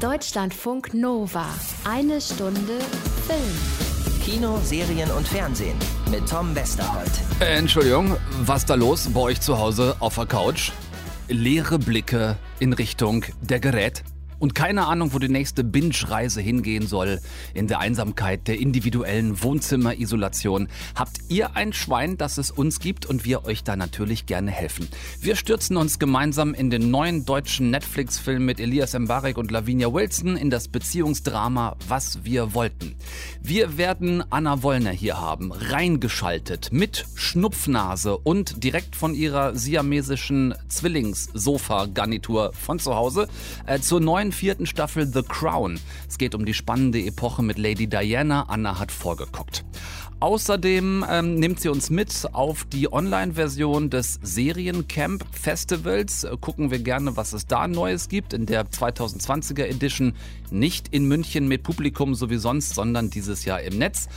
Deutschlandfunk Nova. Eine Stunde Film. Kino, Serien und Fernsehen mit Tom Westerholt. Äh, Entschuldigung, was da los bei euch zu Hause auf der Couch? Leere Blicke in Richtung der Gerät und keine Ahnung, wo die nächste Binge-Reise hingehen soll. In der Einsamkeit der individuellen Wohnzimmerisolation habt ihr ein Schwein, das es uns gibt und wir euch da natürlich gerne helfen. Wir stürzen uns gemeinsam in den neuen deutschen Netflix-Film mit Elias Mbarek und Lavinia Wilson in das Beziehungsdrama Was wir wollten. Wir werden Anna Wollner hier haben, reingeschaltet mit Schnupfnase und direkt von ihrer siamesischen Zwillings-Sofa-Garnitur von zu Hause äh, zur neuen neuen vierten Staffel The Crown. Es geht um die spannende Epoche mit Lady Diana. Anna hat vorgeguckt. Außerdem ähm, nimmt sie uns mit auf die Online-Version des Seriencamp Festivals. Äh, gucken wir gerne, was es da Neues gibt in der 2020er Edition. Nicht in München mit Publikum so wie sonst, sondern dieses Jahr im Netz.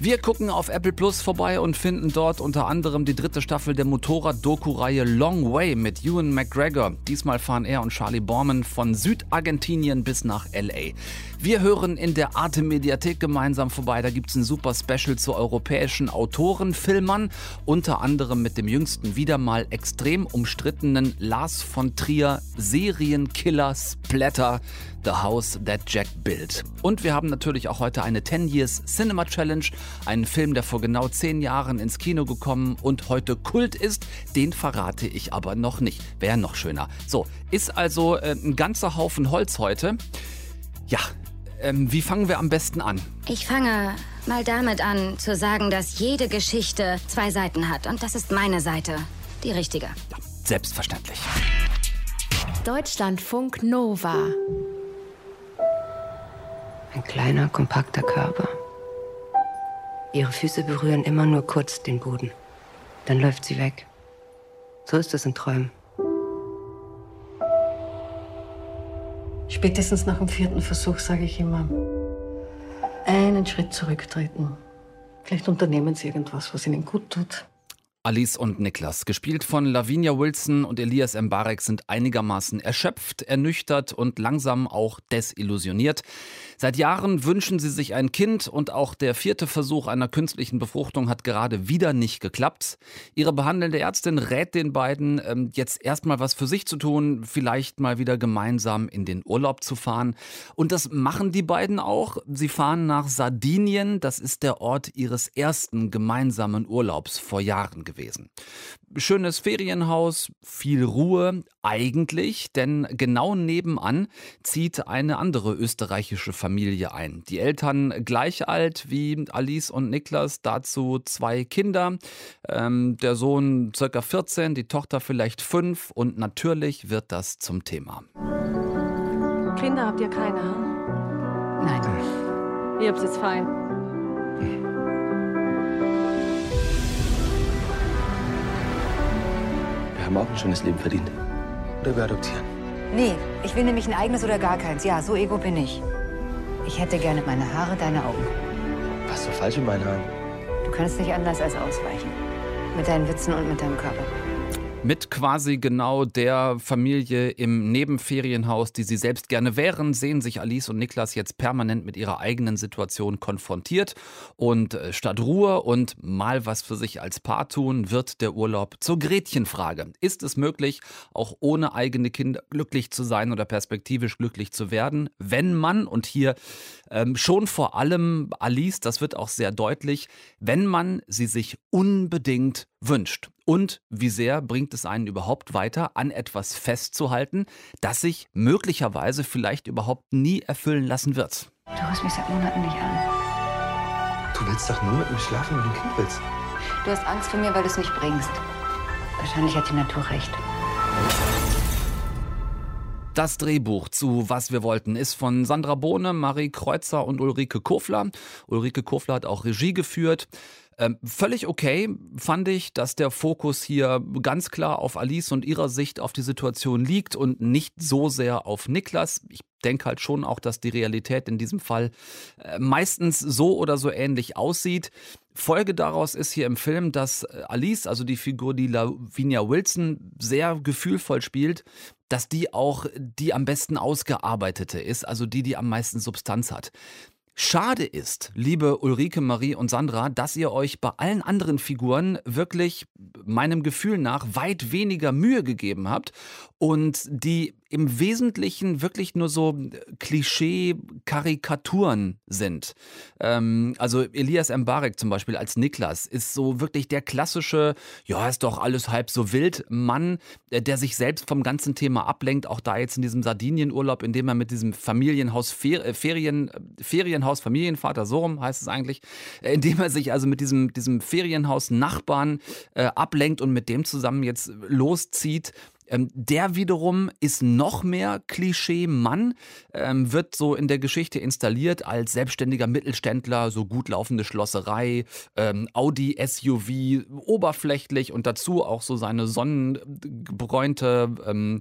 Wir gucken auf Apple Plus vorbei und finden dort unter anderem die dritte Staffel der Motorrad-Doku-Reihe Long Way mit Ewan McGregor. Diesmal fahren er und Charlie Borman von Südargentinien bis nach LA. Wir hören in der Arte Mediathek gemeinsam vorbei. Da gibt es ein super Special zu europäischen Autorenfilmern, unter anderem mit dem jüngsten wieder mal extrem umstrittenen Lars von Trier Serienkiller Splatter The House That Jack Built. Und wir haben natürlich auch heute eine 10 Years Cinema Challenge, einen Film, der vor genau 10 Jahren ins Kino gekommen und heute Kult ist. Den verrate ich aber noch nicht. Wäre noch schöner. So, ist also äh, ein ganzer Haufen Holz heute. Ja, ähm, wie fangen wir am besten an? Ich fange mal damit an, zu sagen, dass jede Geschichte zwei Seiten hat. Und das ist meine Seite. Die richtige. Ja, selbstverständlich. Deutschlandfunk Nova. Ein kleiner, kompakter Körper. Ihre Füße berühren immer nur kurz den Boden. Dann läuft sie weg. So ist es in Träumen. Spätestens nach dem vierten Versuch sage ich immer, einen Schritt zurücktreten. Vielleicht unternehmen Sie irgendwas, was Ihnen gut tut. Alice und Niklas, gespielt von Lavinia Wilson und Elias Mbarek, sind einigermaßen erschöpft, ernüchtert und langsam auch desillusioniert. Seit Jahren wünschen sie sich ein Kind und auch der vierte Versuch einer künstlichen Befruchtung hat gerade wieder nicht geklappt. Ihre behandelnde Ärztin rät den beiden, ähm, jetzt erstmal was für sich zu tun, vielleicht mal wieder gemeinsam in den Urlaub zu fahren. Und das machen die beiden auch. Sie fahren nach Sardinien, das ist der Ort ihres ersten gemeinsamen Urlaubs vor Jahren gewesen. Schönes Ferienhaus, viel Ruhe eigentlich, denn genau nebenan zieht eine andere österreichische Familie ein. Die Eltern gleich alt wie Alice und Niklas, dazu zwei Kinder. Ähm, der Sohn circa 14, die Tochter vielleicht fünf und natürlich wird das zum Thema. Kinder habt ihr keine, hm? Nein. Ihr habt jetzt fein. Wir haben auch ein schönes Leben verdient. Oder wir adoptieren. Nee, ich will nämlich ein eigenes oder gar keins. Ja, so ego bin ich. Ich hätte gerne meine Haare, deine Augen. Was ist so falsch mit meinen Haaren? Du kannst nicht anders als ausweichen. Mit deinen Witzen und mit deinem Körper. Mit quasi genau der Familie im Nebenferienhaus, die sie selbst gerne wären, sehen sich Alice und Niklas jetzt permanent mit ihrer eigenen Situation konfrontiert. Und äh, statt Ruhe und mal was für sich als Paar tun, wird der Urlaub zur Gretchenfrage. Ist es möglich, auch ohne eigene Kinder glücklich zu sein oder perspektivisch glücklich zu werden, wenn man, und hier ähm, schon vor allem Alice, das wird auch sehr deutlich, wenn man sie sich unbedingt wünscht. Und wie sehr bringt es einen überhaupt weiter, an etwas festzuhalten, das sich möglicherweise vielleicht überhaupt nie erfüllen lassen wird? Du rufst mich seit Monaten nicht an. Du willst doch nur mit mir schlafen, wenn du ein Kind willst. Du hast Angst vor mir, weil du es nicht bringst. Wahrscheinlich hat die Natur recht. Das Drehbuch zu Was wir wollten ist von Sandra Bohne, Marie Kreuzer und Ulrike Kofler. Ulrike Kofler hat auch Regie geführt. Ähm, völlig okay fand ich, dass der Fokus hier ganz klar auf Alice und ihrer Sicht auf die Situation liegt und nicht so sehr auf Niklas. Ich denke halt schon auch, dass die Realität in diesem Fall äh, meistens so oder so ähnlich aussieht. Folge daraus ist hier im Film, dass äh, Alice, also die Figur, die Lavinia Wilson sehr gefühlvoll spielt, dass die auch die am besten ausgearbeitete ist, also die, die am meisten Substanz hat. Schade ist, liebe Ulrike, Marie und Sandra, dass ihr euch bei allen anderen Figuren wirklich meinem Gefühl nach weit weniger Mühe gegeben habt und die im Wesentlichen wirklich nur so Klischee-Karikaturen sind. Ähm, also Elias Mbarek zum Beispiel als Niklas ist so wirklich der klassische, ja, ist doch alles halb so wild Mann, äh, der sich selbst vom ganzen Thema ablenkt, auch da jetzt in diesem Sardinienurlaub, in dem er mit diesem Familienhaus, äh, Ferien, Ferienhaus, Familienvater, so rum heißt es eigentlich, äh, in dem er sich also mit diesem, diesem Ferienhaus Nachbarn äh, ablenkt und mit dem zusammen jetzt loszieht ähm, der wiederum ist noch mehr Klischee-Mann, ähm, wird so in der Geschichte installiert als selbstständiger Mittelständler, so gut laufende Schlosserei, ähm, Audi SUV, oberflächlich und dazu auch so seine sonnengebräunte ähm,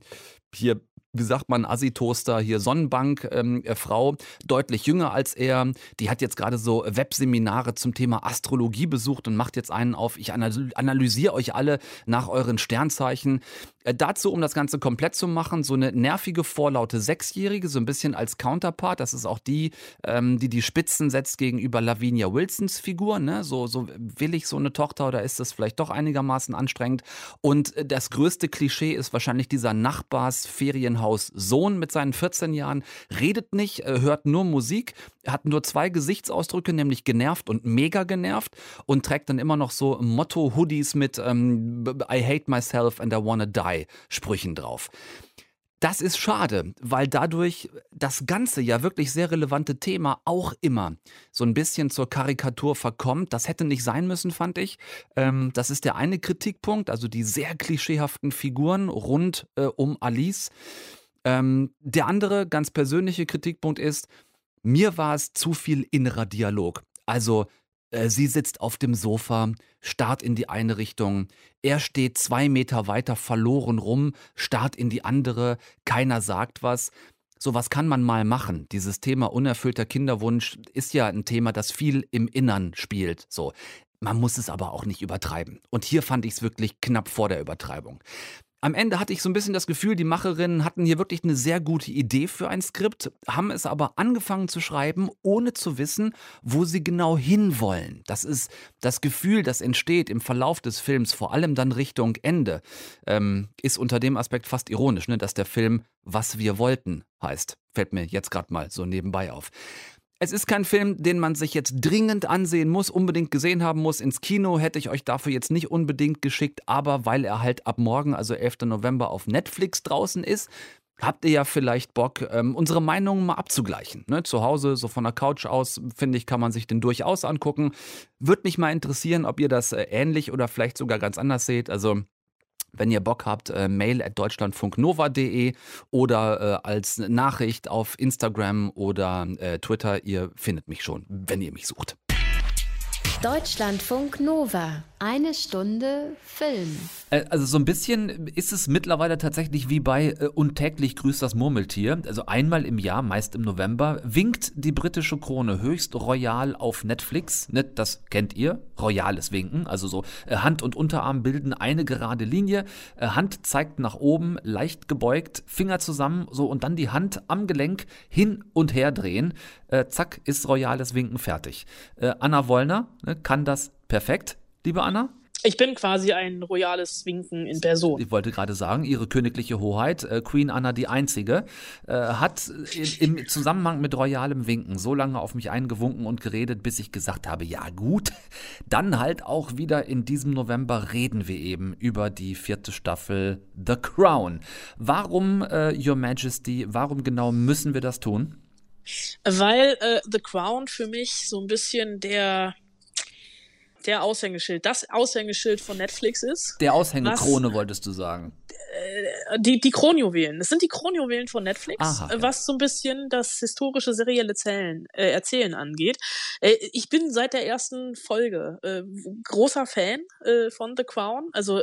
hier wie sagt man, Assi-Toaster, hier Sonnenbank-Frau, ähm, deutlich jünger als er. Die hat jetzt gerade so Webseminare zum Thema Astrologie besucht und macht jetzt einen auf, ich analysiere euch alle nach euren Sternzeichen. Äh, dazu, um das Ganze komplett zu machen, so eine nervige, vorlaute Sechsjährige, so ein bisschen als Counterpart. Das ist auch die, ähm, die die Spitzen setzt gegenüber Lavinia Wilsons Figur. Ne? So, so will ich so eine Tochter oder ist das vielleicht doch einigermaßen anstrengend? Und äh, das größte Klischee ist wahrscheinlich dieser Nachbars-Ferienhaus-Sohn mit seinen 14 Jahren. Redet nicht, äh, hört nur Musik, hat nur zwei Gesichtsausdrücke, nämlich genervt und mega genervt und trägt dann immer noch so Motto-Hoodies mit ähm, I hate myself and I wanna die. Sprüchen drauf. Das ist schade, weil dadurch das ganze ja wirklich sehr relevante Thema auch immer so ein bisschen zur Karikatur verkommt. Das hätte nicht sein müssen, fand ich. Ähm, das ist der eine Kritikpunkt, also die sehr klischeehaften Figuren rund äh, um Alice. Ähm, der andere ganz persönliche Kritikpunkt ist, mir war es zu viel innerer Dialog. Also sie sitzt auf dem Sofa, starrt in die eine Richtung. Er steht zwei Meter weiter verloren rum, starrt in die andere. Keiner sagt was. So was kann man mal machen. Dieses Thema unerfüllter Kinderwunsch ist ja ein Thema, das viel im Innern spielt. So. Man muss es aber auch nicht übertreiben. Und hier fand ich es wirklich knapp vor der Übertreibung am Ende hatte ich so ein bisschen das Gefühl, die Macherinnen hatten hier wirklich eine sehr gute Idee für ein Skript, haben es aber angefangen zu schreiben, ohne zu wissen, wo sie genau hinwollen. Das ist das Gefühl, das entsteht im Verlauf des Films, vor allem dann Richtung Ende, ähm, ist unter dem Aspekt fast ironisch, ne, dass der Film Was wir wollten heißt. Fällt mir jetzt gerade mal so nebenbei auf. Es ist kein Film, den man sich jetzt dringend ansehen muss, unbedingt gesehen haben muss. Ins Kino hätte ich euch dafür jetzt nicht unbedingt geschickt, aber weil er halt ab morgen, also 11. November, auf Netflix draußen ist, habt ihr ja vielleicht Bock, ähm, unsere Meinungen mal abzugleichen. Ne? Zu Hause, so von der Couch aus, finde ich, kann man sich den durchaus angucken. Würde mich mal interessieren, ob ihr das äh, ähnlich oder vielleicht sogar ganz anders seht. Also wenn ihr Bock habt, äh, mail at deutschlandfunknova.de oder äh, als Nachricht auf Instagram oder äh, Twitter. Ihr findet mich schon, wenn ihr mich sucht. Deutschlandfunk Nova. Eine Stunde Film. Äh, also so ein bisschen ist es mittlerweile tatsächlich wie bei äh, Untäglich grüßt das Murmeltier. Also einmal im Jahr, meist im November, winkt die britische Krone höchst royal auf Netflix. Ne, das kennt ihr, royales Winken. Also so äh, Hand und Unterarm bilden eine gerade Linie. Äh, Hand zeigt nach oben, leicht gebeugt, Finger zusammen, so und dann die Hand am Gelenk hin und her drehen. Äh, zack, ist royales Winken fertig. Äh, Anna Wollner ne, kann das perfekt liebe Anna? Ich bin quasi ein royales Winken in Person. Ich wollte gerade sagen, Ihre königliche Hoheit, äh, Queen Anna die Einzige, äh, hat im Zusammenhang mit royalem Winken so lange auf mich eingewunken und geredet, bis ich gesagt habe, ja gut, dann halt auch wieder in diesem November reden wir eben über die vierte Staffel The Crown. Warum, äh, Your Majesty, warum genau müssen wir das tun? Weil äh, The Crown für mich so ein bisschen der der Aushängeschild, das Aushängeschild von Netflix ist. Der Aushängekrone wolltest du sagen. Äh, die, die Kronjuwelen. Das sind die Kronjuwelen von Netflix, Aha, ja. was so ein bisschen das historische serielle Zählen, äh, Erzählen angeht. Äh, ich bin seit der ersten Folge äh, großer Fan äh, von The Crown. Also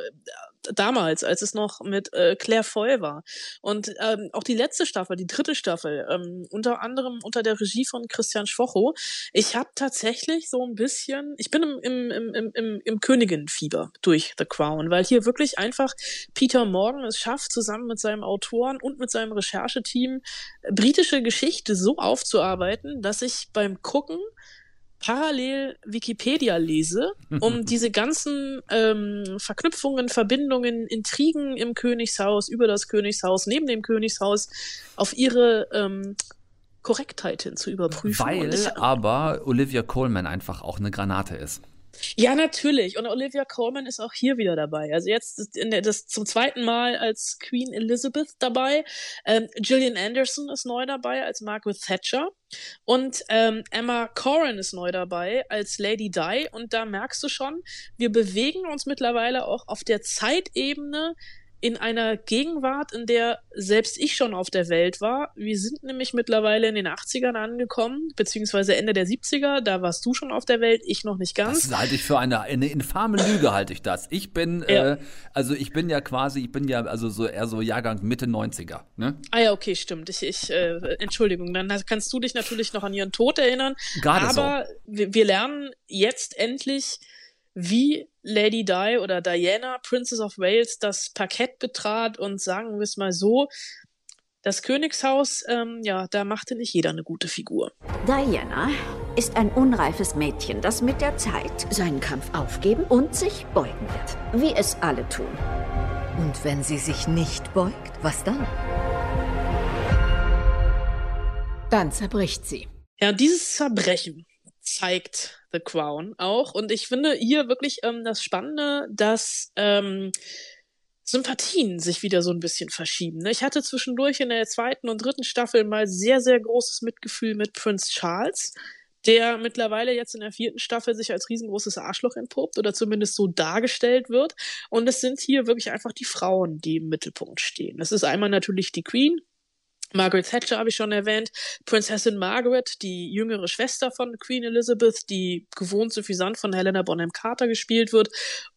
damals, als es noch mit äh, Claire Foy war. Und ähm, auch die letzte Staffel, die dritte Staffel, ähm, unter anderem unter der Regie von Christian Schwocho. Ich habe tatsächlich so ein bisschen, ich bin im, im, im, im, im Königin-Fieber durch The Crown, weil hier wirklich einfach Peter Morgan es geschafft, zusammen mit seinem Autoren und mit seinem Rechercheteam britische Geschichte so aufzuarbeiten, dass ich beim Gucken parallel Wikipedia lese, um diese ganzen ähm, Verknüpfungen, Verbindungen, Intrigen im Königshaus, über das Königshaus, neben dem Königshaus auf ihre ähm, Korrektheit hin zu überprüfen. Weil ich, aber Olivia Coleman einfach auch eine Granate ist. Ja, natürlich. Und Olivia Colman ist auch hier wieder dabei. Also jetzt der, das zum zweiten Mal als Queen Elizabeth dabei. Ähm, Gillian Anderson ist neu dabei als Margaret Thatcher. Und ähm, Emma Corrin ist neu dabei als Lady Di. Und da merkst du schon, wir bewegen uns mittlerweile auch auf der Zeitebene in einer Gegenwart, in der selbst ich schon auf der Welt war. Wir sind nämlich mittlerweile in den 80ern angekommen, beziehungsweise Ende der 70er. Da warst du schon auf der Welt, ich noch nicht ganz. Das halte ich für eine, eine infame Lüge, halte ich das. Ich bin, ja. äh, also ich bin ja quasi, ich bin ja also so eher so Jahrgang Mitte 90er. Ne? Ah ja, okay, stimmt. Ich, ich äh, Entschuldigung, dann kannst du dich natürlich noch an ihren Tod erinnern. Gerade aber so. wir, wir lernen jetzt endlich, wie Lady Di oder Diana, Princess of Wales, das Parkett betrat und sagen wir es mal so, das Königshaus, ähm, ja, da machte nicht jeder eine gute Figur. Diana ist ein unreifes Mädchen, das mit der Zeit seinen Kampf aufgeben und sich beugen wird. Wie es alle tun. Und wenn sie sich nicht beugt, was dann? Dann zerbricht sie. Ja, dieses Zerbrechen zeigt The Crown auch. Und ich finde hier wirklich ähm, das Spannende, dass ähm, Sympathien sich wieder so ein bisschen verschieben. Ne? Ich hatte zwischendurch in der zweiten und dritten Staffel mal sehr, sehr großes Mitgefühl mit Prince Charles, der mittlerweile jetzt in der vierten Staffel sich als riesengroßes Arschloch entpuppt oder zumindest so dargestellt wird. Und es sind hier wirklich einfach die Frauen, die im Mittelpunkt stehen. Es ist einmal natürlich die Queen, Margaret Thatcher habe ich schon erwähnt, Prinzessin Margaret, die jüngere Schwester von Queen Elizabeth, die gewohnt suffisant von Helena Bonham Carter gespielt wird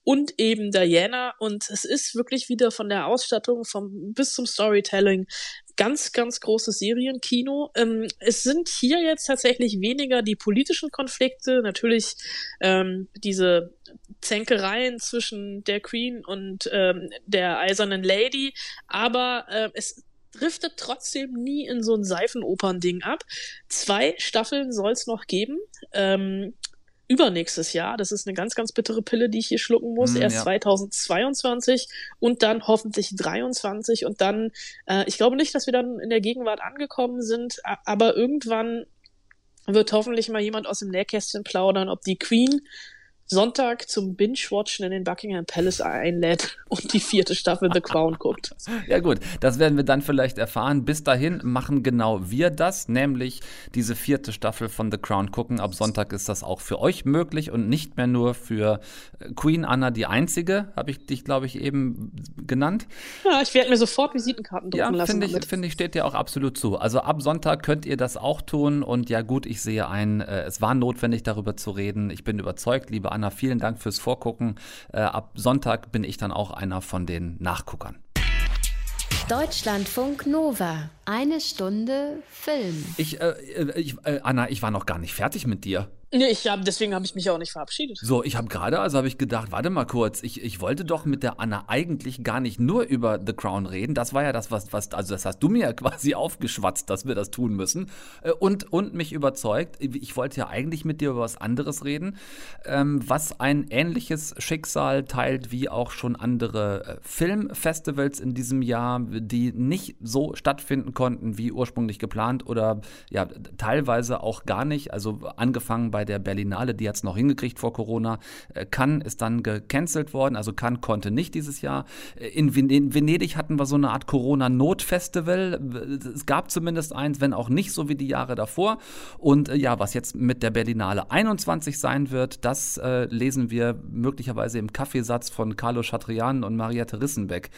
und eben Diana und es ist wirklich wieder von der Ausstattung vom bis zum Storytelling ganz, ganz großes Serienkino. Ähm, es sind hier jetzt tatsächlich weniger die politischen Konflikte, natürlich ähm, diese Zänkereien zwischen der Queen und ähm, der eisernen Lady, aber äh, es driftet trotzdem nie in so ein Seifenopern-Ding ab. Zwei Staffeln soll es noch geben. Ähm, übernächstes Jahr. Das ist eine ganz, ganz bittere Pille, die ich hier schlucken muss. Mm, Erst ja. 2022 und dann hoffentlich 23 und dann, äh, ich glaube nicht, dass wir dann in der Gegenwart angekommen sind, aber irgendwann wird hoffentlich mal jemand aus dem Nähkästchen plaudern, ob die Queen Sonntag zum Binge-Watchen in den Buckingham Palace einlädt und die vierte Staffel The Crown guckt. Ja gut, das werden wir dann vielleicht erfahren. Bis dahin machen genau wir das, nämlich diese vierte Staffel von The Crown gucken. Ab Sonntag ist das auch für euch möglich und nicht mehr nur für äh, Queen Anna die einzige, habe ich dich, glaube ich, eben genannt. Ja, ich werde mir sofort Visitenkarten drucken ja, lassen. Ja, finde ich, steht dir auch absolut zu. Also ab Sonntag könnt ihr das auch tun und ja gut, ich sehe ein, äh, es war notwendig darüber zu reden. Ich bin überzeugt, liebe Anna, vielen Dank fürs Vorgucken. Äh, ab Sonntag bin ich dann auch einer von den Nachguckern. Deutschlandfunk Nova. Eine Stunde Film. Ich, äh, äh ich äh, Anna, ich war noch gar nicht fertig mit dir. Nee, ich hab, deswegen habe ich mich auch nicht verabschiedet. So, ich habe gerade, also habe ich gedacht, warte mal kurz, ich, ich wollte doch mit der Anna eigentlich gar nicht nur über The Crown reden. Das war ja das, was, was also das hast du mir ja quasi aufgeschwatzt, dass wir das tun müssen. Äh, und, und mich überzeugt. Ich wollte ja eigentlich mit dir über was anderes reden, ähm, was ein ähnliches Schicksal teilt wie auch schon andere äh, Filmfestivals in diesem Jahr, die nicht so stattfinden konnten wie ursprünglich geplant oder ja, teilweise auch gar nicht. Also angefangen bei der Berlinale, die hat es noch hingekriegt vor Corona. Äh, Cannes ist dann gecancelt worden, also Cannes konnte nicht dieses Jahr. Äh, in, Venedig hatten wir so eine Art Corona-Not-Festival. Es gab zumindest eins, wenn auch nicht so wie die Jahre davor. Und äh, ja, was jetzt mit der Berlinale 21 sein wird, das äh, lesen wir möglicherweise im Kaffeesatz von Carlo Chatrian und Mariette Rissenbeck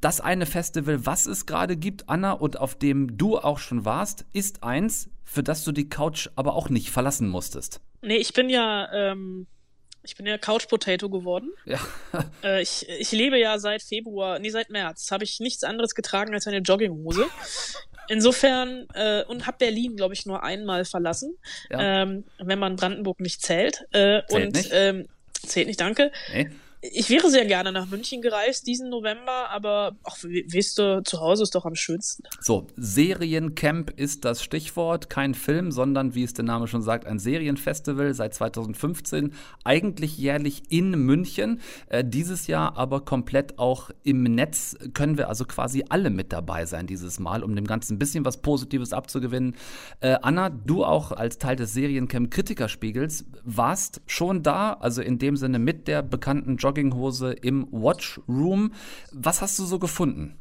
das eine Festival, was es gerade gibt, Anna, und auf dem du auch schon warst, ist eins, für das du die Couch aber auch nicht verlassen musstest. Nee, ich bin ja, ähm, ich bin ja Couch Potato geworden. Ja. äh, ich, ich lebe ja seit Februar, nee, seit März, habe ich nichts anderes getragen als eine Jogginghose. Insofern, äh, und habe Berlin, glaube ich, nur einmal verlassen, ja. ähm, wenn man Brandenburg nicht zählt. Äh, zählt und nicht? Ähm, zählt nicht, danke. Nee ich wäre sehr gerne nach München gereist diesen November, aber ach, weißt du, zu Hause ist doch am schönsten. So, Seriencamp ist das Stichwort. Kein Film, sondern, wie es der Name schon sagt, ein Serienfestival seit 2015. Eigentlich jährlich in München. Äh, dieses Jahr aber komplett auch im Netz. Können wir also quasi alle mit dabei sein dieses Mal, um dem Ganzen ein bisschen was Positives abzugewinnen. Äh, Anna, du auch als Teil des Seriencamp Kritikerspiegels warst schon da, also in dem Sinne mit der bekannten Jogginghose im Watchroom. Was hast du so gefunden?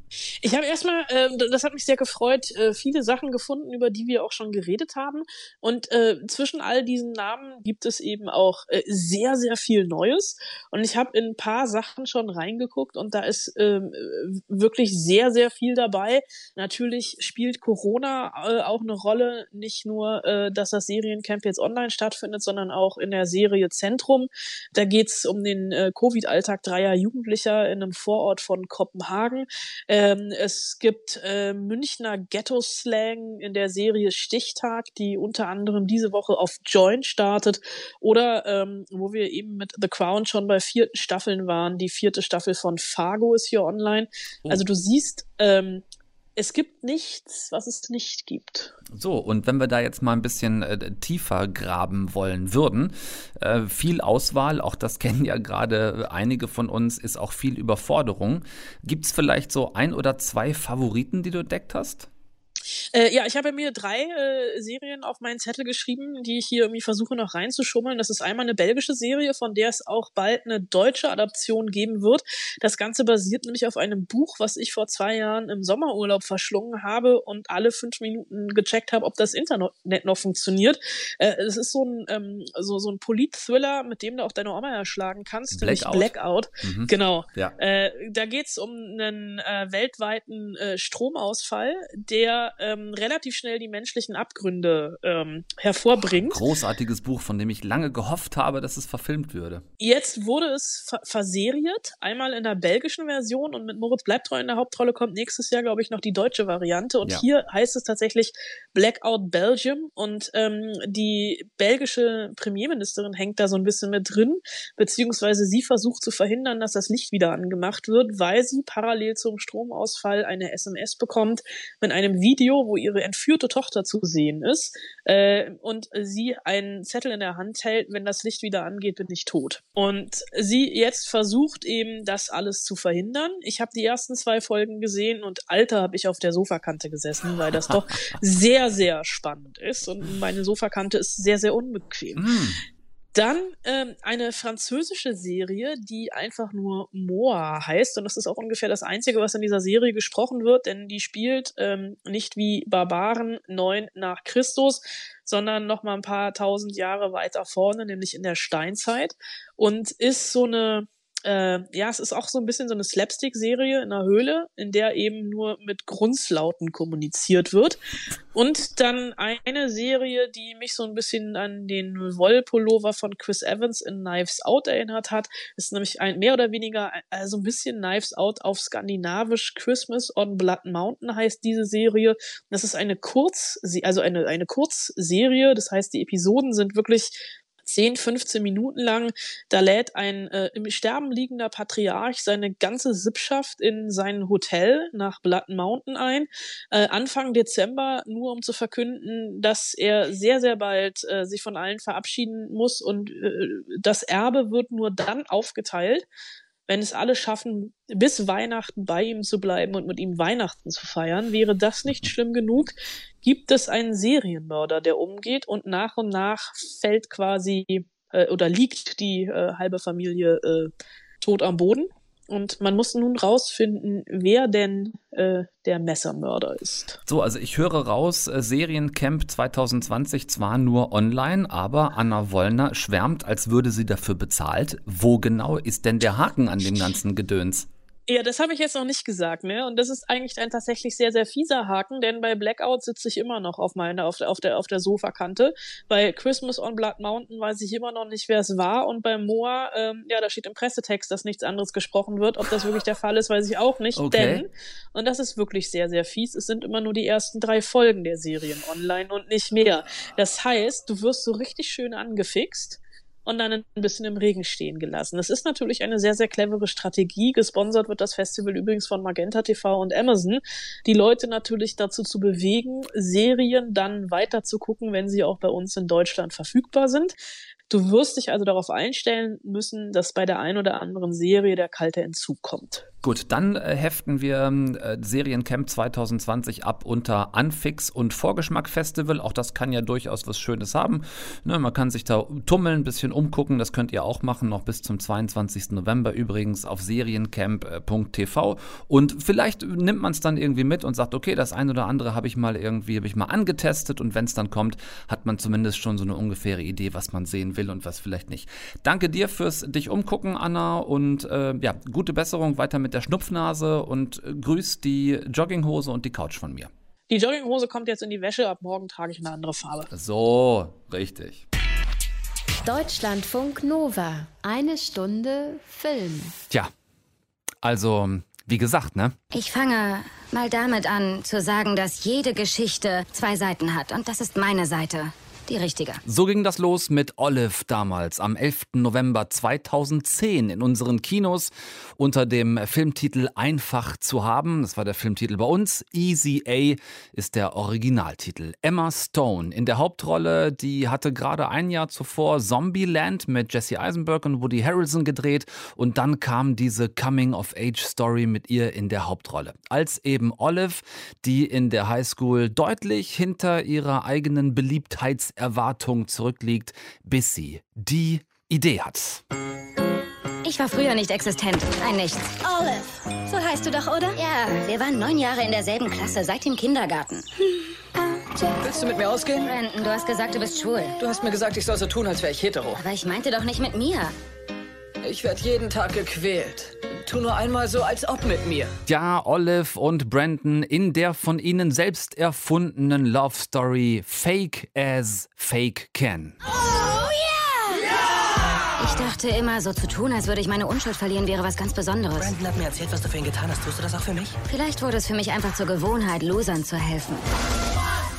Ich habe erstmal, äh, das hat mich sehr gefreut, äh, viele Sachen gefunden, über die wir auch schon geredet haben. Und äh, zwischen all diesen Namen gibt es eben auch äh, sehr, sehr viel Neues. Und ich habe in ein paar Sachen schon reingeguckt und da ist äh, wirklich sehr, sehr viel dabei. Natürlich spielt Corona äh, auch eine Rolle, nicht nur, äh, dass das Seriencamp jetzt online stattfindet, sondern auch in der Serie Zentrum. Da geht's um den äh, Covid-Alltag dreier Jugendlicher in einem Vorort von Kopenhagen. Äh, ähm, es gibt äh, Münchner Ghetto-Slang in der Serie Stichtag, die unter anderem diese Woche auf Join startet. Oder ähm, wo wir eben mit The Crown schon bei vierten Staffeln waren. Die vierte Staffel von Fargo ist hier online. Oh. Also du siehst, ähm, es gibt nichts, was es nicht gibt. So, und wenn wir da jetzt mal ein bisschen äh, tiefer graben wollen würden, äh, viel Auswahl, auch das kennen ja gerade einige von uns, ist auch viel Überforderung. Gibt es vielleicht so ein oder zwei Favoriten, die du entdeckt hast? Äh, ja, ich habe mir drei äh, Serien auf meinen Zettel geschrieben, die ich hier irgendwie versuche noch reinzuschummeln. Das ist einmal eine belgische Serie, von der es auch bald eine deutsche Adaption geben wird. Das Ganze basiert nämlich auf einem Buch, was ich vor zwei Jahren im Sommerurlaub verschlungen habe und alle fünf Minuten gecheckt habe, ob das Internet noch funktioniert. Äh, es ist so ein, ähm, so, so ein Polit-Thriller, mit dem du auch deine Oma erschlagen kannst, Blackout. nämlich Blackout. Mhm. Genau. Ja. Äh, da geht's um einen äh, weltweiten äh, Stromausfall, der ähm, relativ schnell die menschlichen Abgründe ähm, hervorbringt. Großartiges Buch, von dem ich lange gehofft habe, dass es verfilmt würde. Jetzt wurde es ver verseriert, einmal in der belgischen Version und mit Moritz Bleibtreu in der Hauptrolle kommt nächstes Jahr, glaube ich, noch die deutsche Variante. Und ja. hier heißt es tatsächlich Blackout Belgium und ähm, die belgische Premierministerin hängt da so ein bisschen mit drin, beziehungsweise sie versucht zu verhindern, dass das Licht wieder angemacht wird, weil sie parallel zum Stromausfall eine SMS bekommt mit einem Video Video, wo ihre entführte Tochter zu sehen ist äh, und sie einen Zettel in der Hand hält, wenn das Licht wieder angeht, bin ich tot. Und sie jetzt versucht eben, das alles zu verhindern. Ich habe die ersten zwei Folgen gesehen und alter habe ich auf der Sofakante gesessen, weil das doch sehr, sehr spannend ist und meine Sofakante ist sehr, sehr unbequem. Mm. Dann ähm, eine französische Serie, die einfach nur Moa heißt. Und das ist auch ungefähr das Einzige, was in dieser Serie gesprochen wird, denn die spielt ähm, nicht wie Barbaren neun nach Christus, sondern noch mal ein paar tausend Jahre weiter vorne, nämlich in der Steinzeit. Und ist so eine äh, ja, es ist auch so ein bisschen so eine Slapstick-Serie in einer Höhle, in der eben nur mit Grunzlauten kommuniziert wird. Und dann eine Serie, die mich so ein bisschen an den Wollpullover von Chris Evans in Knives Out erinnert hat, ist nämlich ein mehr oder weniger also ein bisschen Knives Out auf skandinavisch. Christmas on Blood Mountain heißt diese Serie. Das ist eine Kurz, also eine, eine Kurzserie. Das heißt, die Episoden sind wirklich 10, 15 Minuten lang. Da lädt ein äh, im Sterben liegender Patriarch seine ganze Sippschaft in sein Hotel nach Blood Mountain ein. Äh, Anfang Dezember, nur um zu verkünden, dass er sehr, sehr bald äh, sich von allen verabschieden muss und äh, das Erbe wird nur dann aufgeteilt, wenn es alle schaffen, bis Weihnachten bei ihm zu bleiben und mit ihm Weihnachten zu feiern, wäre das nicht schlimm genug, gibt es einen Serienmörder, der umgeht und nach und nach fällt quasi äh, oder liegt die äh, halbe Familie äh, tot am Boden. Und man muss nun rausfinden, wer denn äh, der Messermörder ist. So, also ich höre raus, äh, Seriencamp 2020 zwar nur online, aber Anna Wollner schwärmt, als würde sie dafür bezahlt. Wo genau ist denn der Haken an dem ganzen Gedöns? Ja, das habe ich jetzt noch nicht gesagt, ne? Und das ist eigentlich ein tatsächlich sehr, sehr fieser Haken, denn bei Blackout sitze ich immer noch auf meiner, auf der, auf der, auf der Sofakante. Bei Christmas on Blood Mountain weiß ich immer noch nicht, wer es war. Und bei Moa, ähm, ja, da steht im Pressetext, dass nichts anderes gesprochen wird. Ob das wirklich der Fall ist, weiß ich auch nicht. Okay. Denn, und das ist wirklich sehr, sehr fies, es sind immer nur die ersten drei Folgen der Serien online und nicht mehr. Das heißt, du wirst so richtig schön angefixt und dann ein bisschen im Regen stehen gelassen. Das ist natürlich eine sehr, sehr clevere Strategie. Gesponsert wird das Festival übrigens von Magenta TV und Amazon. Die Leute natürlich dazu zu bewegen, Serien dann weiter zu gucken, wenn sie auch bei uns in Deutschland verfügbar sind. Du wirst dich also darauf einstellen müssen, dass bei der ein oder anderen Serie der kalte Entzug kommt. Gut, dann äh, heften wir äh, Seriencamp 2020 ab unter Anfix und Vorgeschmack Festival. Auch das kann ja durchaus was Schönes haben. Ne, man kann sich da tummeln, ein bisschen umgucken. Das könnt ihr auch machen, noch bis zum 22. November übrigens auf seriencamp.tv. Und vielleicht nimmt man es dann irgendwie mit und sagt, okay, das eine oder andere habe ich mal irgendwie, habe ich mal angetestet und wenn es dann kommt, hat man zumindest schon so eine ungefähre Idee, was man sehen will und was vielleicht nicht. Danke dir fürs dich umgucken, Anna, und äh, ja, gute Besserung weiter mit der Schnupfnase und grüßt die Jogginghose und die Couch von mir. Die Jogginghose kommt jetzt in die Wäsche, ab morgen trage ich eine andere Farbe. So, richtig. Deutschlandfunk Nova. Eine Stunde Film. Tja, also, wie gesagt, ne? Ich fange mal damit an, zu sagen, dass jede Geschichte zwei Seiten hat. Und das ist meine Seite die richtige. So ging das los mit Olive damals am 11. November 2010 in unseren Kinos unter dem Filmtitel Einfach zu haben. Das war der Filmtitel bei uns. Easy A ist der Originaltitel. Emma Stone in der Hauptrolle, die hatte gerade ein Jahr zuvor Zombieland mit Jesse Eisenberg und Woody Harrelson gedreht und dann kam diese Coming-of-Age-Story mit ihr in der Hauptrolle. Als eben Olive, die in der Highschool deutlich hinter ihrer eigenen Beliebtheits Erwartung zurückliegt, bis sie die Idee hat. Ich war früher nicht existent. Ein Nichts. Olive. So heißt du doch, oder? Ja, wir waren neun Jahre in derselben Klasse, seit dem Kindergarten. Willst du mit mir ausgehen? Brandon, du hast gesagt, du bist schwul. Du hast mir gesagt, ich soll so tun, als wäre ich hetero. Aber ich meinte doch nicht mit mir. Ich werde jeden Tag gequält. Tu nur einmal so, als ob mit mir. Ja, Olive und Brandon in der von ihnen selbst erfundenen Love Story Fake as Fake Can. Oh yeah! yeah! Ich dachte immer, so zu tun, als würde ich meine Unschuld verlieren, wäre was ganz Besonderes. Brandon hat mir erzählt, was du für ihn getan hast. Tust du das auch für mich? Vielleicht wurde es für mich einfach zur Gewohnheit, Losern zu helfen.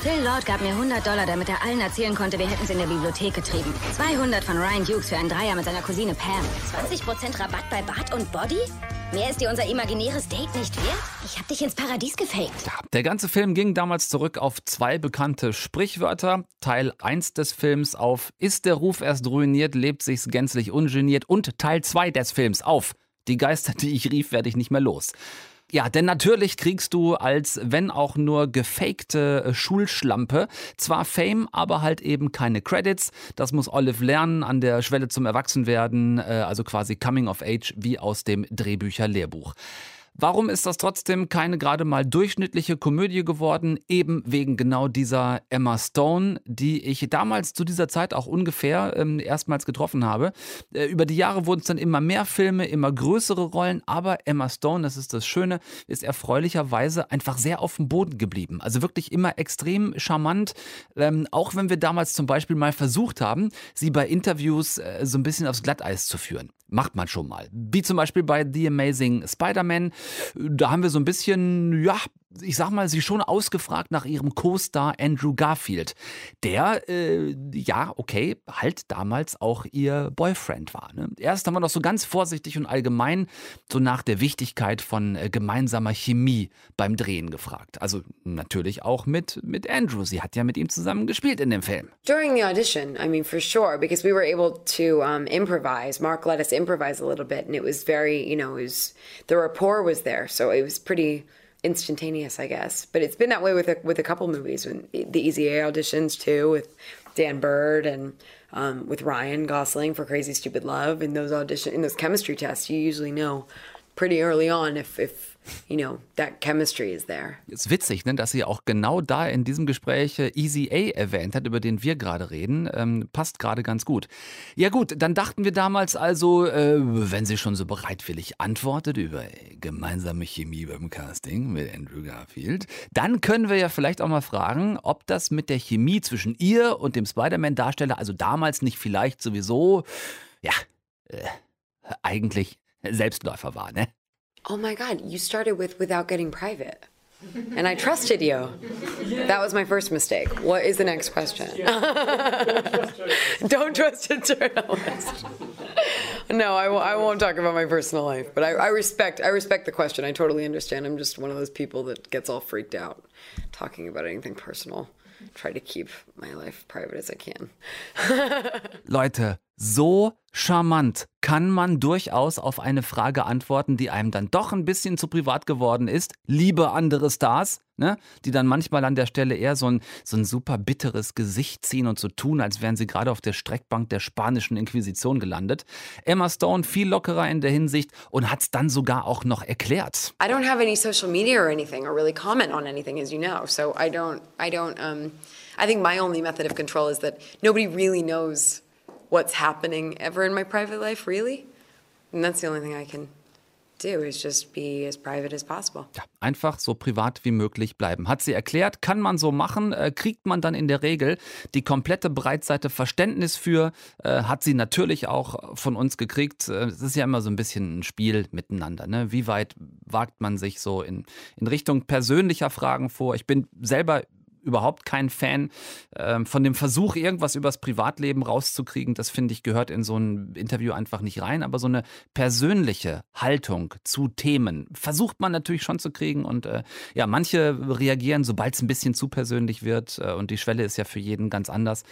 Phil Lord gab mir 100 Dollar, damit er allen erzählen konnte, wir hätten es in der Bibliothek getrieben. 200 von Ryan Dukes für einen Dreier mit seiner Cousine Pam. 20% Rabatt bei Bart und Body? Mehr ist dir unser imaginäres Date nicht wert? Ich hab dich ins Paradies gefaked. Der ganze Film ging damals zurück auf zwei bekannte Sprichwörter. Teil 1 des Films auf Ist der Ruf erst ruiniert, lebt sich's gänzlich ungeniert. Und Teil 2 des Films auf Die Geister, die ich rief, werde ich nicht mehr los. Ja, denn natürlich kriegst du als, wenn auch nur gefakte äh, Schulschlampe, zwar Fame, aber halt eben keine Credits. Das muss Olive lernen an der Schwelle zum Erwachsenwerden, äh, also quasi Coming of Age wie aus dem Drehbücherlehrbuch. Warum ist das trotzdem keine gerade mal durchschnittliche Komödie geworden? Eben wegen genau dieser Emma Stone, die ich damals zu dieser Zeit auch ungefähr ähm, erstmals getroffen habe. Äh, über die Jahre wurden es dann immer mehr Filme, immer größere Rollen, aber Emma Stone, das ist das Schöne, ist erfreulicherweise einfach sehr auf dem Boden geblieben. Also wirklich immer extrem charmant, ähm, auch wenn wir damals zum Beispiel mal versucht haben, sie bei Interviews äh, so ein bisschen aufs Glatteis zu führen. Macht man schon mal. Wie zum Beispiel bei The Amazing Spider-Man. Da haben wir so ein bisschen, ja, ich sag mal, sie schon ausgefragt nach ihrem Co-Star Andrew Garfield, der, äh, ja, okay, halt damals auch ihr Boyfriend war. Ne? Erst haben wir noch so ganz vorsichtig und allgemein so nach der Wichtigkeit von äh, gemeinsamer Chemie beim Drehen gefragt. Also natürlich auch mit, mit Andrew. Sie hat ja mit ihm zusammen gespielt in dem Film. During the audition, I mean, for sure, because we were able to um, improvise. Mark let us improvise a little bit, and it was very, you know, it was, the rapport was there, so it was pretty instantaneous, I guess. But it's been that way with a, with a couple movies, the Easy A auditions too, with Dan Bird and um, with Ryan Gosling for Crazy Stupid Love. In those audition, in those chemistry tests, you usually know pretty early on if if you know, that chemistry is there. Ist witzig, ne, dass sie auch genau da in diesem Gespräch Easy A erwähnt hat, über den wir gerade reden. Ähm, passt gerade ganz gut. Ja gut, dann dachten wir damals also, äh, wenn sie schon so bereitwillig antwortet über gemeinsame Chemie beim Casting mit Andrew Garfield, dann können wir ja vielleicht auch mal fragen, ob das mit der Chemie zwischen ihr und dem Spider-Man-Darsteller, also damals nicht vielleicht sowieso, ja, äh, eigentlich Selbstläufer war, ne? Oh my God, you started with without getting private. And I trusted you. That was my first mistake. What is the next question? Don't trust a journalist. No, I, I won't talk about my personal life, but I, I respect I respect the question. I totally understand. I'm just one of those people that gets all freaked out talking about anything personal. Try to keep my life private as I can. Leute, so charmant kann man durchaus auf eine Frage antworten, die einem dann doch ein bisschen zu privat geworden ist. Liebe andere Stars, ne? die dann manchmal an der Stelle eher so ein, so ein super bitteres Gesicht ziehen und so tun, als wären sie gerade auf der Streckbank der spanischen Inquisition gelandet. Emma Stone viel lockerer in der Hinsicht und hat es dann sogar auch noch erklärt. I don't have any social media or anything or really comment on anything as you know. So I don't I don't um I think my only method of control is that nobody really knows what's happening ever in my private life, really. And that's the only thing I can Ja, einfach so privat wie möglich bleiben. Hat sie erklärt, kann man so machen, äh, kriegt man dann in der Regel die komplette Breitseite Verständnis für, äh, hat sie natürlich auch von uns gekriegt. Äh, es ist ja immer so ein bisschen ein Spiel miteinander. Ne? Wie weit wagt man sich so in, in Richtung persönlicher Fragen vor? Ich bin selber überhaupt kein Fan äh, von dem Versuch, irgendwas übers Privatleben rauszukriegen. Das finde ich gehört in so ein Interview einfach nicht rein. Aber so eine persönliche Haltung zu Themen versucht man natürlich schon zu kriegen. Und äh, ja, manche reagieren, sobald es ein bisschen zu persönlich wird. Äh, und die Schwelle ist ja für jeden ganz anders.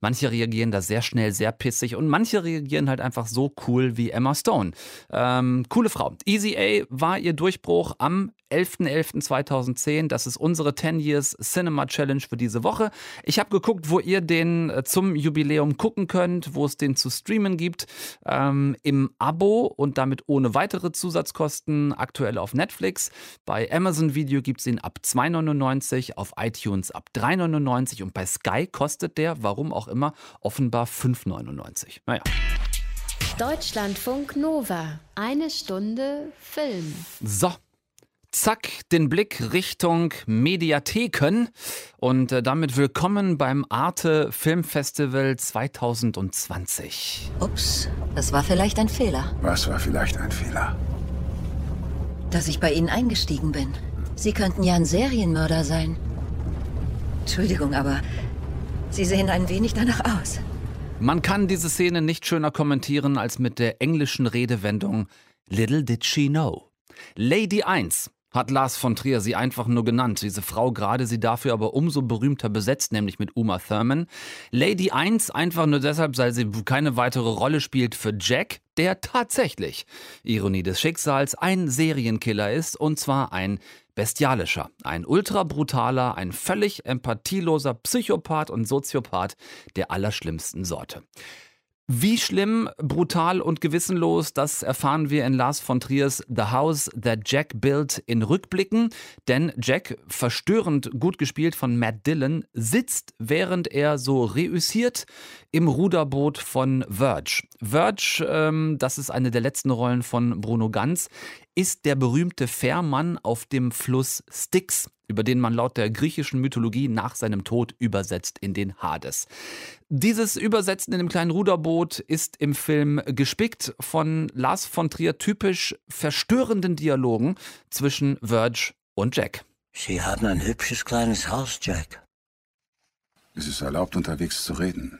Manche reagieren da sehr schnell, sehr pissig. Und manche reagieren halt einfach so cool wie Emma Stone. Ähm, coole Frau. Easy A war ihr Durchbruch am 11.11.2010. Das ist unsere 10 Years Cinema Challenge für diese Woche. Ich habe geguckt, wo ihr den äh, zum Jubiläum gucken könnt, wo es den zu streamen gibt. Ähm, Im Abo und damit ohne weitere Zusatzkosten. Aktuell auf Netflix. Bei Amazon Video gibt es ihn ab 2,99, auf iTunes ab 3,99 und bei Sky kostet der, warum auch immer, offenbar 5,99. Naja. Deutschlandfunk Nova. Eine Stunde Film. So, zack, den Blick Richtung Mediatheken und äh, damit willkommen beim Arte Filmfestival 2020. Ups, das war vielleicht ein Fehler. Was war vielleicht ein Fehler? Dass ich bei Ihnen eingestiegen bin. Sie könnten ja ein Serienmörder sein. Entschuldigung, aber Sie sehen ein wenig danach aus. Man kann diese Szene nicht schöner kommentieren als mit der englischen Redewendung Little did she know. Lady 1 hat Lars von Trier sie einfach nur genannt. Diese Frau gerade sie dafür aber umso berühmter besetzt, nämlich mit Uma Thurman. Lady 1 einfach nur deshalb, weil sie keine weitere Rolle spielt für Jack, der tatsächlich, Ironie des Schicksals, ein Serienkiller ist und zwar ein bestialischer, ein ultra brutaler, ein völlig empathieloser Psychopath und Soziopath der allerschlimmsten Sorte. Wie schlimm, brutal und gewissenlos, das erfahren wir in Lars von Triers The House That Jack Built in Rückblicken. Denn Jack, verstörend gut gespielt von Matt Dillon, sitzt, während er so reüssiert, im Ruderboot von Verge. Verge, ähm, das ist eine der letzten Rollen von Bruno Ganz, ist der berühmte Fährmann auf dem Fluss Styx über den man laut der griechischen Mythologie nach seinem Tod übersetzt in den Hades. Dieses Übersetzen in dem kleinen Ruderboot ist im Film gespickt von Lars von Trier typisch verstörenden Dialogen zwischen Verge und Jack. Sie haben ein hübsches kleines Haus, Jack. Es ist erlaubt, unterwegs zu reden.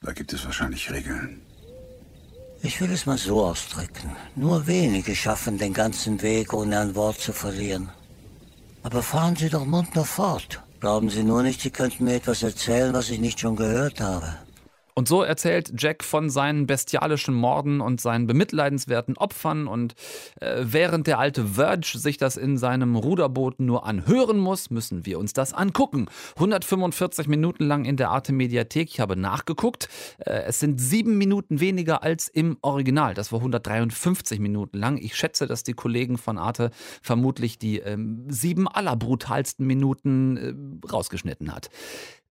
Da gibt es wahrscheinlich Regeln. Ich will es mal so ausdrücken. Nur wenige schaffen den ganzen Weg, ohne ein Wort zu verlieren. Aber fahren Sie doch munter fort. Glauben Sie nur nicht, Sie könnten mir etwas erzählen, was ich nicht schon gehört habe. Und so erzählt Jack von seinen bestialischen Morden und seinen bemitleidenswerten Opfern. Und äh, während der alte Verge sich das in seinem Ruderboot nur anhören muss, müssen wir uns das angucken. 145 Minuten lang in der Arte Mediathek. Ich habe nachgeguckt. Äh, es sind sieben Minuten weniger als im Original. Das war 153 Minuten lang. Ich schätze, dass die Kollegen von Arte vermutlich die äh, sieben allerbrutalsten Minuten äh, rausgeschnitten hat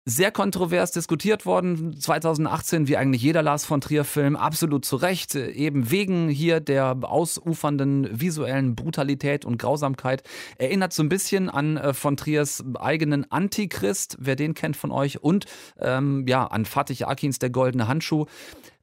sehr kontrovers diskutiert worden 2018, wie eigentlich jeder Lars von Trier Film, absolut zu Recht, eben wegen hier der ausufernden visuellen Brutalität und Grausamkeit. Erinnert so ein bisschen an äh, von Triers eigenen Antichrist, wer den kennt von euch, und ähm, ja, an Fatih Akins Der goldene Handschuh.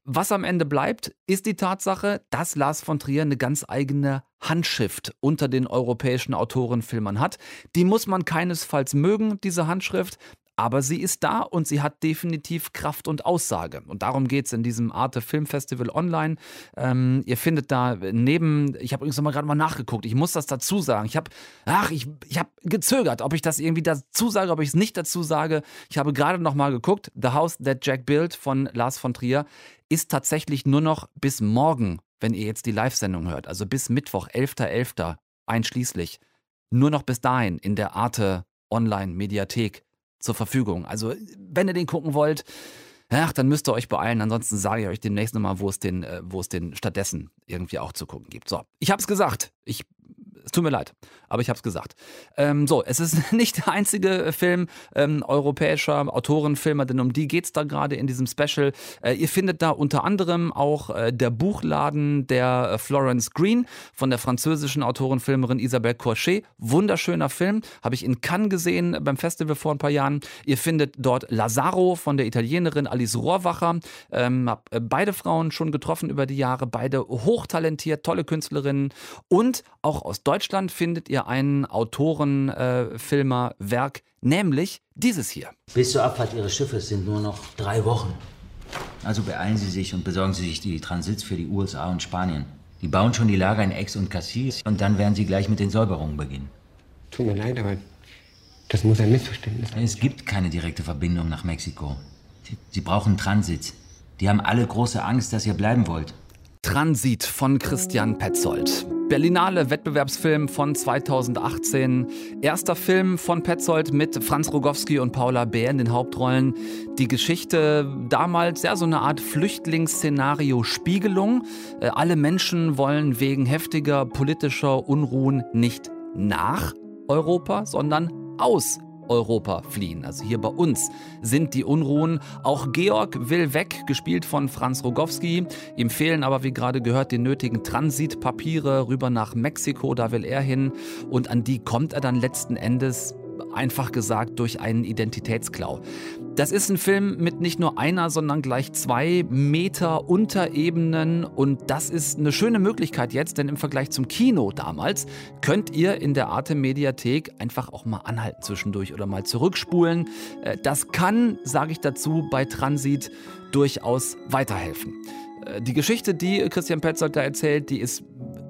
Was am Ende bleibt, ist die Tatsache, dass Lars von Trier eine ganz eigene Handschrift unter den europäischen Autorenfilmern hat. Die muss man keinesfalls mögen, diese Handschrift. Aber sie ist da und sie hat definitiv Kraft und Aussage. Und darum geht es in diesem Arte Film Festival online. Ähm, ihr findet da neben, ich habe übrigens nochmal gerade mal nachgeguckt, ich muss das dazu sagen. Ich habe, ach, ich, ich habe gezögert, ob ich das irgendwie dazu sage, ob ich es nicht dazu sage. Ich habe gerade nochmal geguckt. The House That Jack Built von Lars von Trier ist tatsächlich nur noch bis morgen, wenn ihr jetzt die Live-Sendung hört, also bis Mittwoch, 11.11. .11. einschließlich, nur noch bis dahin in der Arte Online-Mediathek zur Verfügung. Also, wenn ihr den gucken wollt, ach, dann müsst ihr euch beeilen. Ansonsten sage ich euch demnächst nochmal, wo es den, äh, wo es den stattdessen irgendwie auch zu gucken gibt. So, ich habe es gesagt. Ich tut mir leid, aber ich habe es gesagt. Ähm, so, es ist nicht der einzige Film ähm, europäischer Autorenfilmer, denn um die geht es da gerade in diesem Special. Äh, ihr findet da unter anderem auch äh, der Buchladen der äh, Florence Green von der französischen Autorenfilmerin Isabelle Corchet. Wunderschöner Film, habe ich in Cannes gesehen beim Festival vor ein paar Jahren. Ihr findet dort Lazaro von der Italienerin Alice Rohrwacher. Ähm, hab äh, beide Frauen schon getroffen über die Jahre, beide hochtalentiert, tolle Künstlerinnen und auch aus Deutschland Deutschland findet ihr ein Autorenfilmerwerk, äh, nämlich dieses hier. Bis zur Abfahrt Ihres Schiffes sind nur noch drei Wochen. Also beeilen Sie sich und besorgen Sie sich die Transits für die USA und Spanien. Die bauen schon die Lager in Aix und Cassis und dann werden Sie gleich mit den Säuberungen beginnen. Tut mir leid, aber das muss ein Missverständnis sein. Es gibt keine direkte Verbindung nach Mexiko. Sie, Sie brauchen Transit. Die haben alle große Angst, dass ihr bleiben wollt. Transit von Christian Petzold. Berlinale Wettbewerbsfilm von 2018. Erster Film von Petzold mit Franz Rogowski und Paula Bär in den Hauptrollen. Die Geschichte damals, ja, so eine Art Flüchtlingsszenario-Spiegelung. Äh, alle Menschen wollen wegen heftiger politischer Unruhen nicht nach Europa, sondern aus Europa fliehen. Also hier bei uns sind die Unruhen. Auch Georg will weg, gespielt von Franz Rogowski. Ihm fehlen aber, wie gerade gehört, die nötigen Transitpapiere rüber nach Mexiko. Da will er hin. Und an die kommt er dann letzten Endes einfach gesagt durch einen Identitätsklau. Das ist ein Film mit nicht nur einer, sondern gleich zwei Meter Unterebenen und das ist eine schöne Möglichkeit jetzt, denn im Vergleich zum Kino damals könnt ihr in der Arte Mediathek einfach auch mal anhalten zwischendurch oder mal zurückspulen. Äh, das kann, sage ich dazu, bei Transit durchaus weiterhelfen. Äh, die Geschichte, die Christian Petzold da erzählt, die ist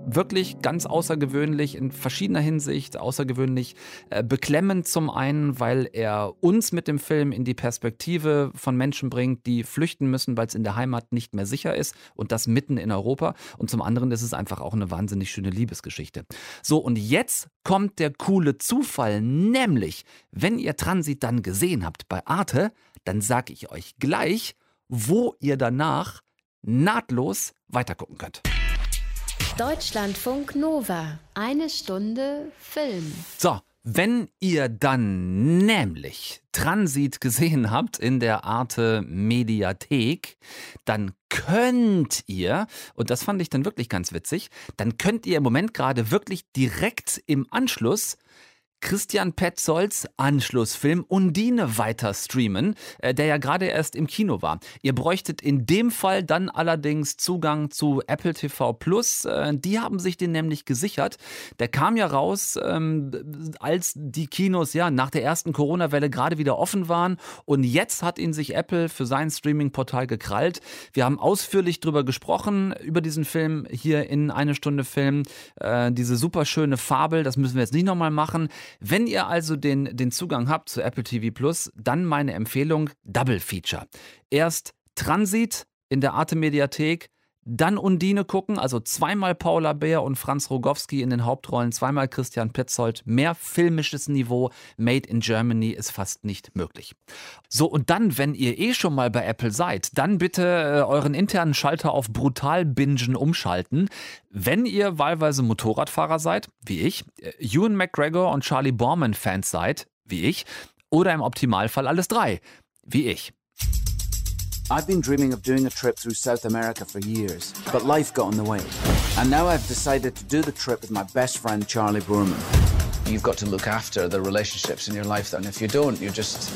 wirklich ganz außergewöhnlich in verschiedener Hinsicht, außergewöhnlich äh, beklemmend zum einen, weil er uns mit dem Film in die Perspektive von Menschen bringt, die flüchten müssen, weil es in der Heimat nicht mehr sicher ist und das mitten in Europa. Und zum anderen ist es einfach auch eine wahnsinnig schöne Liebesgeschichte. So, und jetzt kommt der coole Zufall, nämlich, wenn ihr Transit dann gesehen habt bei Arte, dann sage ich euch gleich, wo ihr danach nahtlos weitergucken könnt. Deutschlandfunk Nova. Eine Stunde Film. So, wenn ihr dann nämlich Transit gesehen habt in der Arte Mediathek, dann könnt ihr, und das fand ich dann wirklich ganz witzig, dann könnt ihr im Moment gerade wirklich direkt im Anschluss Christian Petzolds Anschlussfilm Undine weiter streamen, äh, der ja gerade erst im Kino war. Ihr bräuchtet in dem Fall dann allerdings Zugang zu Apple TV Plus. Äh, die haben sich den nämlich gesichert. Der kam ja raus, ähm, als die Kinos ja nach der ersten Corona-Welle gerade wieder offen waren. Und jetzt hat ihn sich Apple für sein Streaming-Portal gekrallt. Wir haben ausführlich drüber gesprochen, über diesen Film hier in eine Stunde Film. Äh, diese super schöne Fabel, das müssen wir jetzt nicht nochmal machen. Wenn ihr also den, den Zugang habt zu Apple TV Plus, dann meine Empfehlung Double Feature. Erst Transit in der Arte Mediathek, dann Undine gucken, also zweimal Paula Bär und Franz Rogowski in den Hauptrollen, zweimal Christian Petzold. Mehr filmisches Niveau, Made in Germany ist fast nicht möglich. So, und dann, wenn ihr eh schon mal bei Apple seid, dann bitte äh, euren internen Schalter auf Brutal Bingen umschalten. Wenn ihr wahlweise Motorradfahrer seid, wie ich, äh, Ewan McGregor und Charlie Borman Fans seid, wie ich, oder im Optimalfall alles drei, wie ich. I've been dreaming of doing a trip through South America for years, but life got in the way. And now I've decided to do the trip with my best friend Charlie Boorman. You've got to look after the relationships in your life, and if you don't, you're just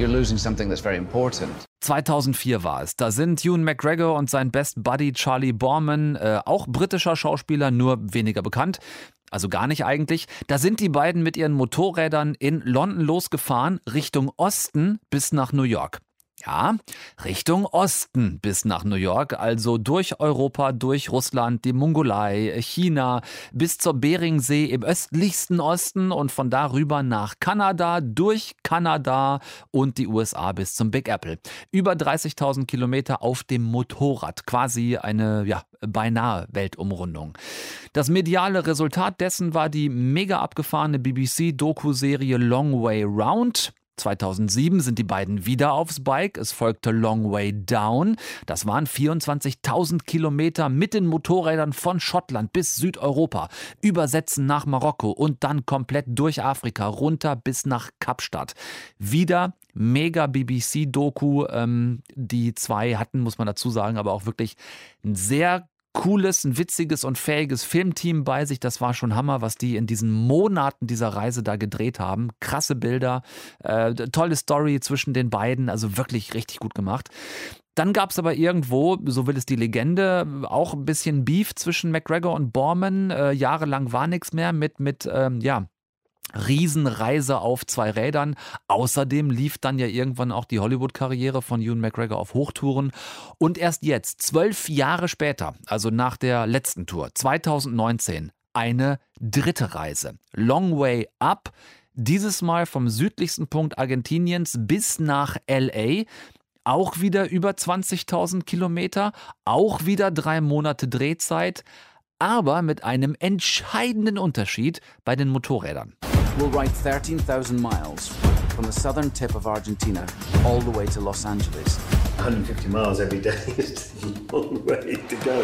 you're losing something that's very important. 2004 war es. Da sind Ewan McGregor und sein Best Buddy Charlie Borman, äh, auch britischer Schauspieler, nur weniger bekannt, also gar nicht eigentlich. Da sind die beiden mit ihren Motorrädern in London losgefahren, Richtung Osten bis nach New York. Ja, Richtung Osten bis nach New York, also durch Europa, durch Russland, die Mongolei, China, bis zur Beringsee im östlichsten Osten und von darüber nach Kanada, durch Kanada und die USA bis zum Big Apple. Über 30.000 Kilometer auf dem Motorrad, quasi eine ja, beinahe Weltumrundung. Das mediale Resultat dessen war die mega abgefahrene BBC-Doku-Serie Long Way Round. 2007 sind die beiden wieder aufs Bike. Es folgte Long Way Down. Das waren 24.000 Kilometer mit den Motorrädern von Schottland bis Südeuropa, übersetzen nach Marokko und dann komplett durch Afrika runter bis nach Kapstadt. Wieder mega BBC-Doku. Ähm, die zwei hatten, muss man dazu sagen, aber auch wirklich ein sehr cooles, ein witziges und fähiges Filmteam bei sich. Das war schon Hammer, was die in diesen Monaten dieser Reise da gedreht haben. Krasse Bilder, äh, tolle Story zwischen den beiden, also wirklich richtig gut gemacht. Dann gab es aber irgendwo, so will es die Legende, auch ein bisschen Beef zwischen McGregor und Borman. Äh, jahrelang war nichts mehr mit, mit ähm, ja, Riesenreise auf zwei Rädern. Außerdem lief dann ja irgendwann auch die Hollywood-Karriere von Ewan McGregor auf Hochtouren. Und erst jetzt, zwölf Jahre später, also nach der letzten Tour, 2019, eine dritte Reise. Long Way Up. Dieses Mal vom südlichsten Punkt Argentiniens bis nach LA. Auch wieder über 20.000 Kilometer, auch wieder drei Monate Drehzeit, aber mit einem entscheidenden Unterschied bei den Motorrädern. We'll ride 13,000 miles from the southern tip of Argentina all the way to Los Angeles. 150 miles every day is a long way to go.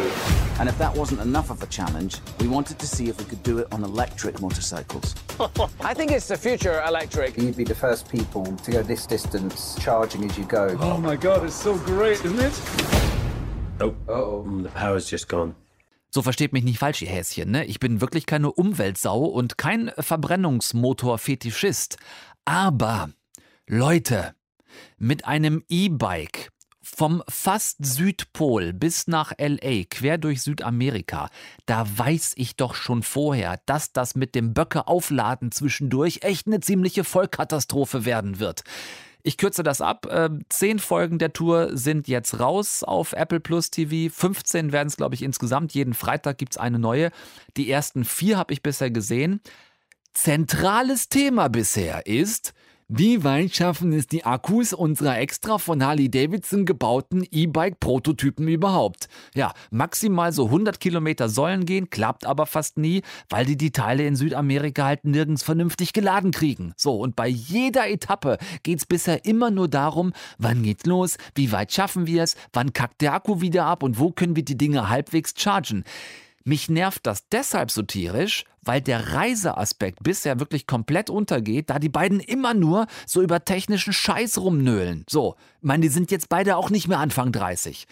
And if that wasn't enough of a challenge, we wanted to see if we could do it on electric motorcycles. I think it's the future electric. You'd be the first people to go this distance charging as you go. Oh my god, it's so great, isn't it? Oh, uh oh, the power's just gone. So versteht mich nicht falsch, ihr Häschen. Ne? Ich bin wirklich keine Umweltsau und kein Verbrennungsmotor-Fetischist. Aber, Leute, mit einem E-Bike vom fast Südpol bis nach LA, quer durch Südamerika, da weiß ich doch schon vorher, dass das mit dem Böcke aufladen zwischendurch echt eine ziemliche Vollkatastrophe werden wird. Ich kürze das ab. Äh, zehn Folgen der Tour sind jetzt raus auf Apple Plus TV. 15 werden es, glaube ich, insgesamt. Jeden Freitag gibt es eine neue. Die ersten vier habe ich bisher gesehen. Zentrales Thema bisher ist, wie weit schaffen es die Akkus unserer extra von Harley Davidson gebauten E-Bike-Prototypen überhaupt? Ja, maximal so 100 Kilometer sollen gehen, klappt aber fast nie, weil die die Teile in Südamerika halt nirgends vernünftig geladen kriegen. So, und bei jeder Etappe geht's bisher immer nur darum, wann geht's los, wie weit schaffen wir es, wann kackt der Akku wieder ab und wo können wir die Dinge halbwegs chargen. Mich nervt das deshalb so tierisch, weil der Reiseaspekt bisher wirklich komplett untergeht, da die beiden immer nur so über technischen Scheiß rumnöhlen. So, ich meine, die sind jetzt beide auch nicht mehr Anfang 30.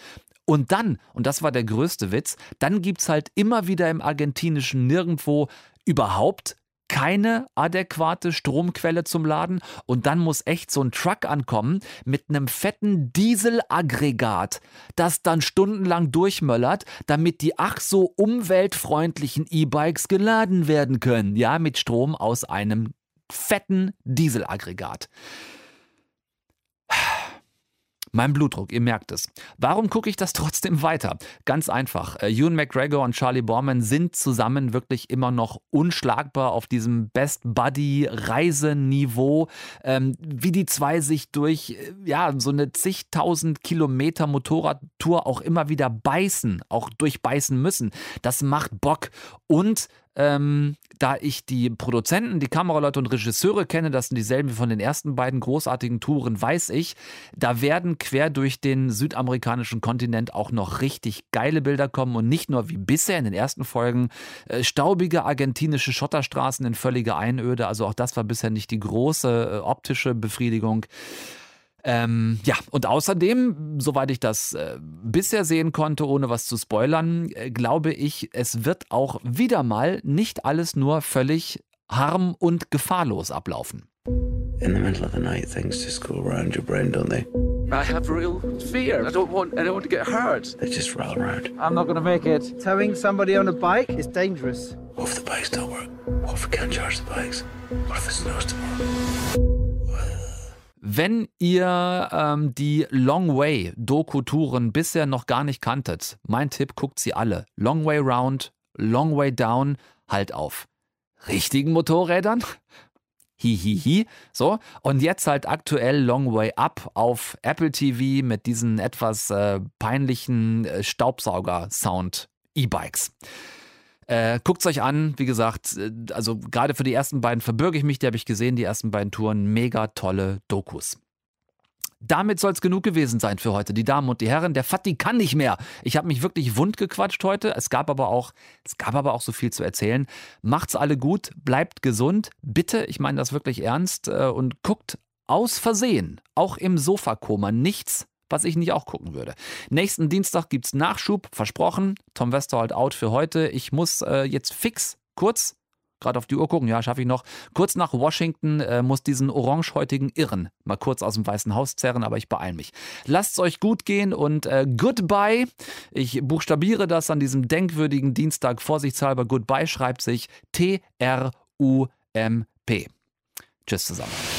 Und dann, und das war der größte Witz, dann gibt's halt immer wieder im argentinischen Nirgendwo überhaupt keine adäquate Stromquelle zum Laden und dann muss echt so ein Truck ankommen mit einem fetten Dieselaggregat, das dann stundenlang durchmöllert, damit die ach so umweltfreundlichen E-Bikes geladen werden können. Ja, mit Strom aus einem fetten Dieselaggregat. Mein Blutdruck, ihr merkt es. Warum gucke ich das trotzdem weiter? Ganz einfach. Äh, Ewan McGregor und Charlie Borman sind zusammen wirklich immer noch unschlagbar auf diesem Best Buddy Reiseniveau. Ähm, wie die zwei sich durch äh, ja, so eine zigtausend Kilometer Motorradtour auch immer wieder beißen, auch durchbeißen müssen. Das macht Bock. Und ähm, da ich die Produzenten, die Kameraleute und Regisseure kenne, das sind dieselben wie von den ersten beiden großartigen Touren, weiß ich, da werden quer durch den südamerikanischen Kontinent auch noch richtig geile Bilder kommen und nicht nur wie bisher in den ersten Folgen äh, staubige argentinische Schotterstraßen in völliger Einöde. Also auch das war bisher nicht die große äh, optische Befriedigung. Ähm, ja, und außerdem, soweit ich das äh, bisher sehen konnte, ohne was zu spoilern, äh, glaube ich, es wird auch wieder mal nicht alles nur völlig harm- und gefahrlos ablaufen. In the middle of the night, things just go around your brain, don't they? I have real fear. I don't want anyone to get hurt. They just roll around. I'm not gonna make it. Towing somebody on a bike is dangerous. What if the bikes don't work? What if we can't charge the bikes? What if it snows tomorrow? Wenn ihr ähm, die Long Way Doku-Touren bisher noch gar nicht kanntet, mein Tipp, guckt sie alle. Long Way Round, Long Way Down, halt auf. Richtigen Motorrädern? Hihihi. Hi, hi. So, und jetzt halt aktuell Long Way Up auf Apple TV mit diesen etwas äh, peinlichen äh, Staubsauger-Sound-E-Bikes. Äh, Guckt es euch an, wie gesagt, äh, also gerade für die ersten beiden verbürge ich mich, die habe ich gesehen, die ersten beiden Touren, mega tolle Dokus. Damit soll es genug gewesen sein für heute, die Damen und die Herren. Der Fatih kann nicht mehr. Ich habe mich wirklich wund gequatscht heute. Es gab aber auch, es gab aber auch so viel zu erzählen. Macht's alle gut, bleibt gesund, bitte. Ich meine das wirklich ernst äh, und guckt aus Versehen, auch im Sofakoma, nichts was ich nicht auch gucken würde. Nächsten Dienstag gibt es Nachschub, versprochen. Tom Westerholt out für heute. Ich muss äh, jetzt fix, kurz, gerade auf die Uhr gucken, ja, schaffe ich noch. Kurz nach Washington äh, muss diesen orangehäutigen Irren mal kurz aus dem Weißen Haus zerren, aber ich beeile mich. Lasst es euch gut gehen und äh, goodbye. Ich buchstabiere das an diesem denkwürdigen Dienstag vorsichtshalber. Goodbye schreibt sich T-R-U-M-P. Tschüss zusammen.